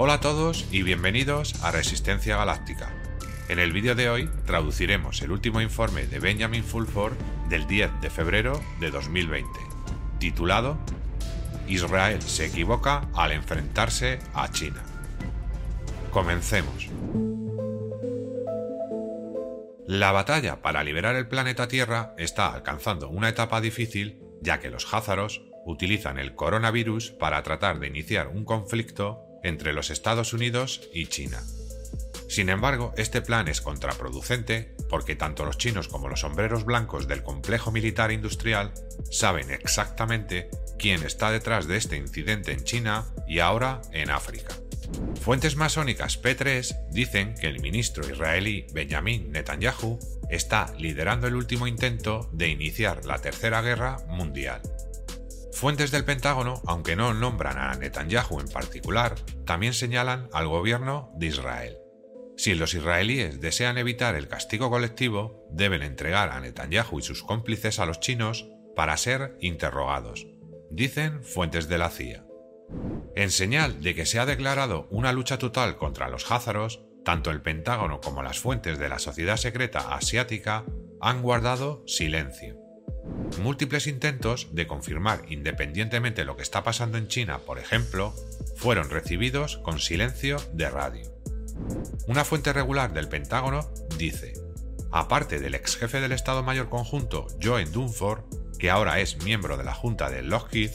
Hola a todos y bienvenidos a Resistencia Galáctica. En el vídeo de hoy traduciremos el último informe de Benjamin Fulford del 10 de febrero de 2020, titulado Israel se equivoca al enfrentarse a China. Comencemos. La batalla para liberar el planeta Tierra está alcanzando una etapa difícil ya que los házaros utilizan el coronavirus para tratar de iniciar un conflicto entre los Estados Unidos y China. Sin embargo, este plan es contraproducente porque tanto los chinos como los sombreros blancos del complejo militar industrial saben exactamente quién está detrás de este incidente en China y ahora en África. Fuentes masónicas P3 dicen que el ministro israelí Benjamin Netanyahu está liderando el último intento de iniciar la Tercera Guerra Mundial. Fuentes del Pentágono, aunque no nombran a Netanyahu en particular, también señalan al gobierno de Israel. Si los israelíes desean evitar el castigo colectivo, deben entregar a Netanyahu y sus cómplices a los chinos para ser interrogados, dicen fuentes de la CIA. En señal de que se ha declarado una lucha total contra los házaros, tanto el Pentágono como las fuentes de la sociedad secreta asiática han guardado silencio. Múltiples intentos de confirmar independientemente lo que está pasando en China, por ejemplo, fueron recibidos con silencio de radio. Una fuente regular del Pentágono dice, aparte del ex jefe del Estado Mayor Conjunto Joe Dunford, que ahora es miembro de la Junta de Lockheed,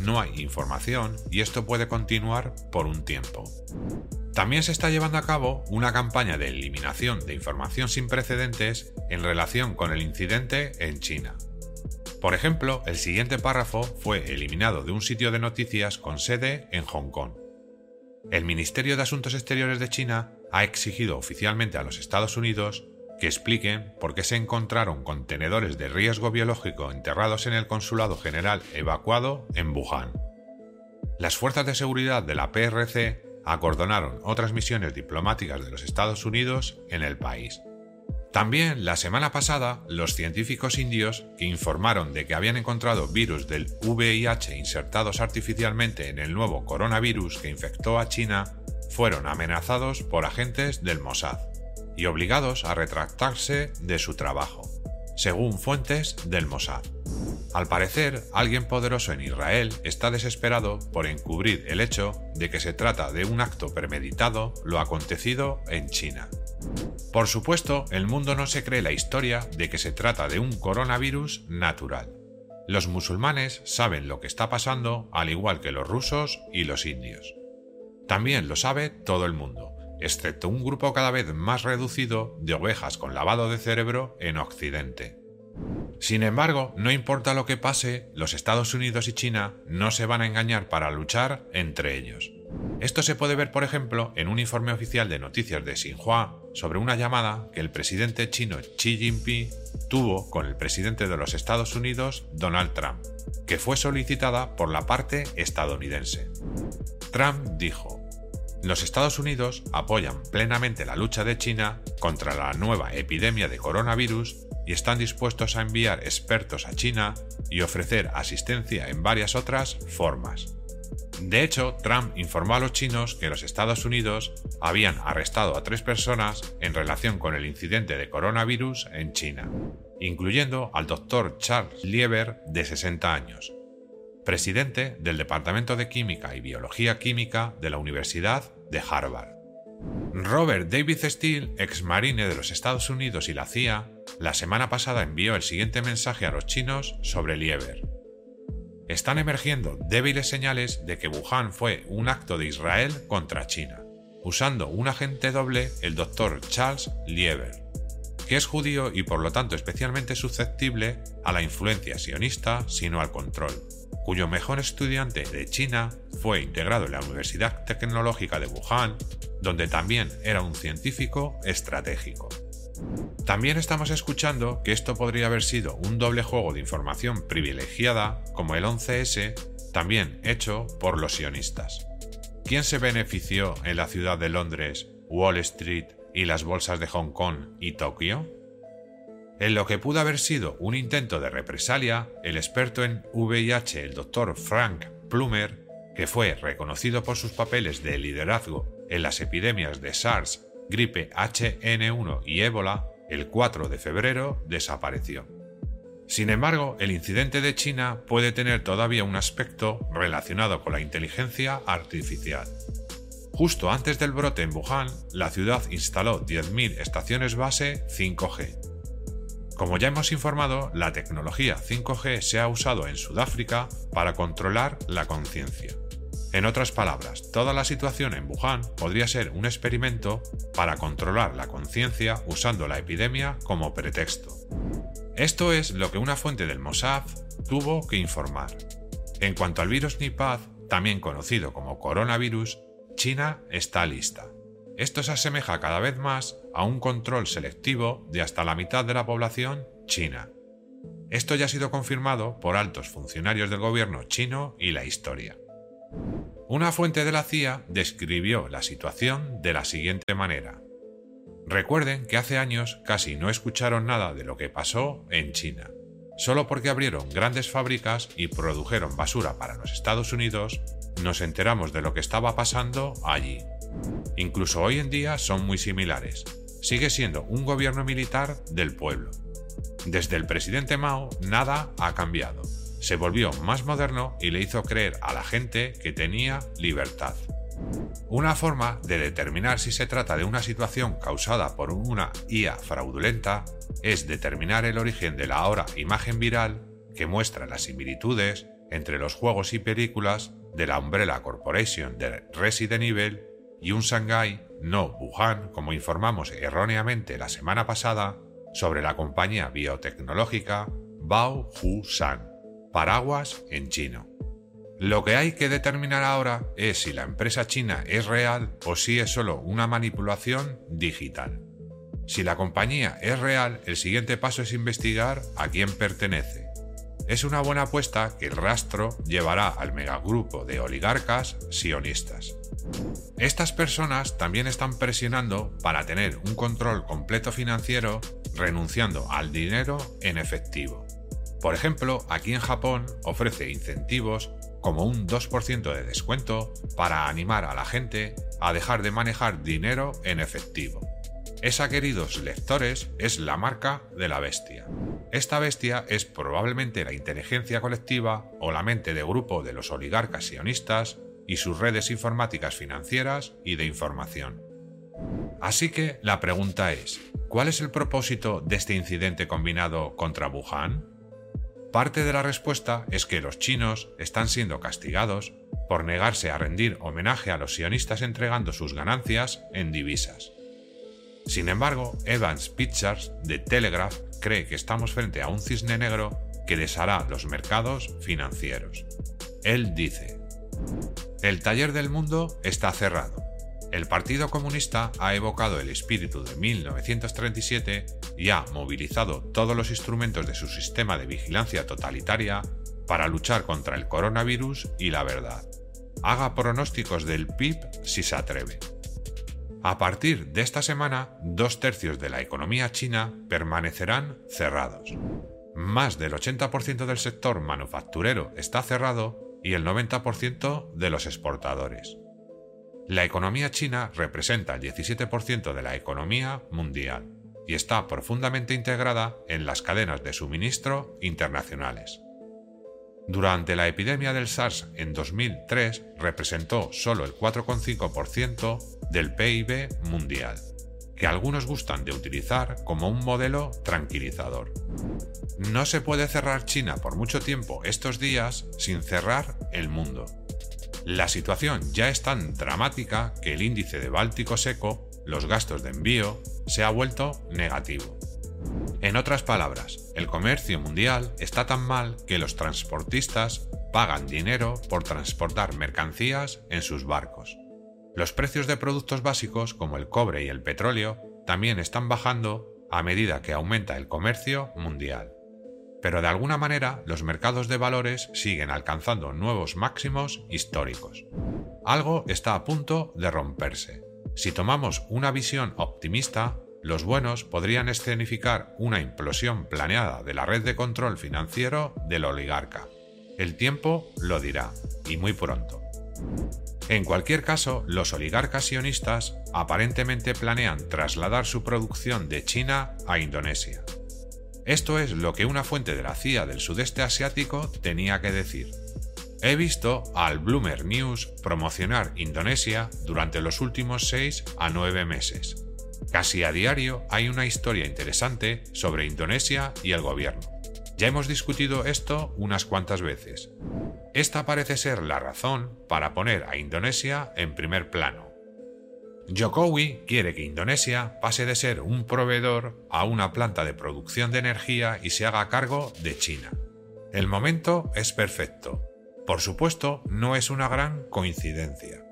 no hay información y esto puede continuar por un tiempo. También se está llevando a cabo una campaña de eliminación de información sin precedentes en relación con el incidente en China. Por ejemplo, el siguiente párrafo fue eliminado de un sitio de noticias con sede en Hong Kong. El Ministerio de Asuntos Exteriores de China ha exigido oficialmente a los Estados Unidos que expliquen por qué se encontraron contenedores de riesgo biológico enterrados en el Consulado General evacuado en Wuhan. Las fuerzas de seguridad de la PRC acordonaron otras misiones diplomáticas de los Estados Unidos en el país. También la semana pasada, los científicos indios que informaron de que habían encontrado virus del VIH insertados artificialmente en el nuevo coronavirus que infectó a China fueron amenazados por agentes del Mossad y obligados a retractarse de su trabajo, según fuentes del Mossad. Al parecer, alguien poderoso en Israel está desesperado por encubrir el hecho de que se trata de un acto premeditado lo acontecido en China. Por supuesto, el mundo no se cree la historia de que se trata de un coronavirus natural. Los musulmanes saben lo que está pasando al igual que los rusos y los indios. También lo sabe todo el mundo, excepto un grupo cada vez más reducido de ovejas con lavado de cerebro en Occidente. Sin embargo, no importa lo que pase, los Estados Unidos y China no se van a engañar para luchar entre ellos. Esto se puede ver, por ejemplo, en un informe oficial de noticias de Xinhua sobre una llamada que el presidente chino Xi Jinping tuvo con el presidente de los Estados Unidos, Donald Trump, que fue solicitada por la parte estadounidense. Trump dijo, los Estados Unidos apoyan plenamente la lucha de China contra la nueva epidemia de coronavirus y están dispuestos a enviar expertos a China y ofrecer asistencia en varias otras formas. De hecho, Trump informó a los chinos que los Estados Unidos habían arrestado a tres personas en relación con el incidente de coronavirus en China, incluyendo al doctor Charles Lieber de 60 años, presidente del Departamento de Química y Biología Química de la Universidad de Harvard. Robert David Steele, ex marine de los Estados Unidos y la CIA, la semana pasada envió el siguiente mensaje a los chinos sobre Lieber. Están emergiendo débiles señales de que Wuhan fue un acto de Israel contra China, usando un agente doble, el doctor Charles Lieber, que es judío y por lo tanto especialmente susceptible a la influencia sionista, sino al control cuyo mejor estudiante de China fue integrado en la Universidad Tecnológica de Wuhan, donde también era un científico estratégico. También estamos escuchando que esto podría haber sido un doble juego de información privilegiada como el 11S, también hecho por los sionistas. ¿Quién se benefició en la ciudad de Londres, Wall Street y las bolsas de Hong Kong y Tokio? En lo que pudo haber sido un intento de represalia, el experto en VIH, el doctor Frank Plumer, que fue reconocido por sus papeles de liderazgo en las epidemias de SARS, gripe HN1 y ébola, el 4 de febrero desapareció. Sin embargo, el incidente de China puede tener todavía un aspecto relacionado con la inteligencia artificial. Justo antes del brote en Wuhan, la ciudad instaló 10.000 estaciones base 5G. Como ya hemos informado, la tecnología 5G se ha usado en Sudáfrica para controlar la conciencia. En otras palabras, toda la situación en Wuhan podría ser un experimento para controlar la conciencia usando la epidemia como pretexto. Esto es lo que una fuente del Mossad tuvo que informar. En cuanto al virus Nipah, también conocido como coronavirus, China está lista. Esto se asemeja cada vez más a un control selectivo de hasta la mitad de la población china. Esto ya ha sido confirmado por altos funcionarios del gobierno chino y la historia. Una fuente de la CIA describió la situación de la siguiente manera. Recuerden que hace años casi no escucharon nada de lo que pasó en China. Solo porque abrieron grandes fábricas y produjeron basura para los Estados Unidos, nos enteramos de lo que estaba pasando allí. Incluso hoy en día son muy similares. Sigue siendo un gobierno militar del pueblo. Desde el presidente Mao nada ha cambiado se volvió más moderno y le hizo creer a la gente que tenía libertad. Una forma de determinar si se trata de una situación causada por una IA fraudulenta es determinar el origen de la ahora imagen viral que muestra las similitudes entre los juegos y películas de la Umbrella Corporation de Resident Evil y un Shanghai, no Wuhan, como informamos erróneamente la semana pasada, sobre la compañía biotecnológica Bao Hu Shan paraguas en chino. Lo que hay que determinar ahora es si la empresa china es real o si es solo una manipulación digital. Si la compañía es real, el siguiente paso es investigar a quién pertenece. Es una buena apuesta que el rastro llevará al megagrupo de oligarcas sionistas. Estas personas también están presionando para tener un control completo financiero renunciando al dinero en efectivo. Por ejemplo, aquí en Japón ofrece incentivos como un 2% de descuento para animar a la gente a dejar de manejar dinero en efectivo. Esa, queridos lectores, es la marca de la bestia. Esta bestia es probablemente la inteligencia colectiva o la mente de grupo de los oligarcas sionistas y sus redes informáticas financieras y de información. Así que la pregunta es, ¿cuál es el propósito de este incidente combinado contra Wuhan? Parte de la respuesta es que los chinos están siendo castigados por negarse a rendir homenaje a los sionistas entregando sus ganancias en divisas. Sin embargo, Evans Pictures de Telegraph cree que estamos frente a un cisne negro que deshará los mercados financieros. Él dice, el taller del mundo está cerrado el Partido Comunista ha evocado el espíritu de 1937 y ha movilizado todos los instrumentos de su sistema de vigilancia totalitaria para luchar contra el coronavirus y la verdad. Haga pronósticos del PIB si se atreve. A partir de esta semana, dos tercios de la economía china permanecerán cerrados. Más del 80% del sector manufacturero está cerrado y el 90% de los exportadores. La economía china representa el 17% de la economía mundial y está profundamente integrada en las cadenas de suministro internacionales. Durante la epidemia del SARS en 2003 representó solo el 4,5% del PIB mundial, que algunos gustan de utilizar como un modelo tranquilizador. No se puede cerrar China por mucho tiempo estos días sin cerrar el mundo. La situación ya es tan dramática que el índice de Báltico seco, los gastos de envío, se ha vuelto negativo. En otras palabras, el comercio mundial está tan mal que los transportistas pagan dinero por transportar mercancías en sus barcos. Los precios de productos básicos como el cobre y el petróleo también están bajando a medida que aumenta el comercio mundial pero de alguna manera los mercados de valores siguen alcanzando nuevos máximos históricos. Algo está a punto de romperse. Si tomamos una visión optimista, los buenos podrían escenificar una implosión planeada de la red de control financiero del oligarca. El tiempo lo dirá, y muy pronto. En cualquier caso, los oligarcas sionistas aparentemente planean trasladar su producción de China a Indonesia. Esto es lo que una fuente de la CIA del sudeste asiático tenía que decir. He visto al Bloomer News promocionar Indonesia durante los últimos 6 a 9 meses. Casi a diario hay una historia interesante sobre Indonesia y el gobierno. Ya hemos discutido esto unas cuantas veces. Esta parece ser la razón para poner a Indonesia en primer plano. Jokowi quiere que Indonesia pase de ser un proveedor a una planta de producción de energía y se haga cargo de China. El momento es perfecto. Por supuesto, no es una gran coincidencia.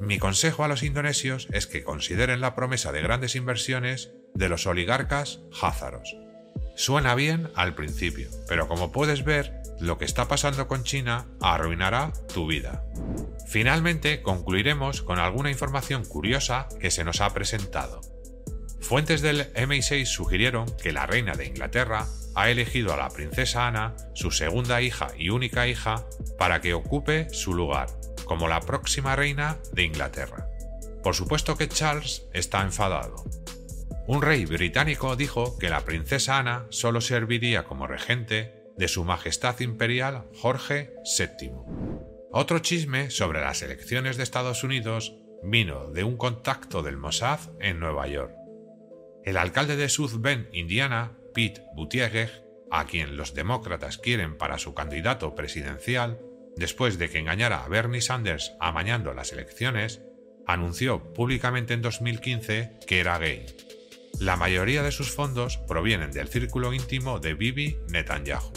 Mi consejo a los indonesios es que consideren la promesa de grandes inversiones de los oligarcas házaros. Suena bien al principio, pero como puedes ver, lo que está pasando con China arruinará tu vida. Finalmente, concluiremos con alguna información curiosa que se nos ha presentado. Fuentes del MI6 sugirieron que la reina de Inglaterra ha elegido a la princesa Ana, su segunda hija y única hija, para que ocupe su lugar, como la próxima reina de Inglaterra. Por supuesto que Charles está enfadado. Un rey británico dijo que la princesa Ana solo serviría como regente de Su Majestad Imperial Jorge VII. Otro chisme sobre las elecciones de Estados Unidos vino de un contacto del Mossad en Nueva York. El alcalde de South Bend, Indiana, Pete Buttigieg, a quien los demócratas quieren para su candidato presidencial, después de que engañara a Bernie Sanders amañando las elecciones, anunció públicamente en 2015 que era gay. La mayoría de sus fondos provienen del círculo íntimo de Bibi Netanyahu.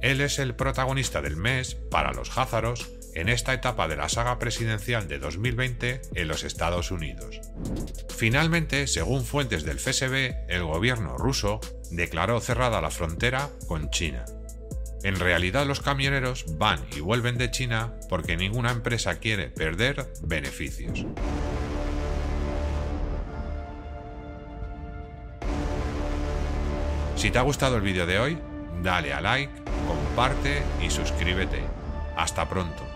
Él es el protagonista del mes para los házaros en esta etapa de la saga presidencial de 2020 en los Estados Unidos. Finalmente, según fuentes del FSB, el gobierno ruso declaró cerrada la frontera con China. En realidad los camioneros van y vuelven de China porque ninguna empresa quiere perder beneficios. Si te ha gustado el vídeo de hoy, dale a like, comparte y suscríbete. Hasta pronto.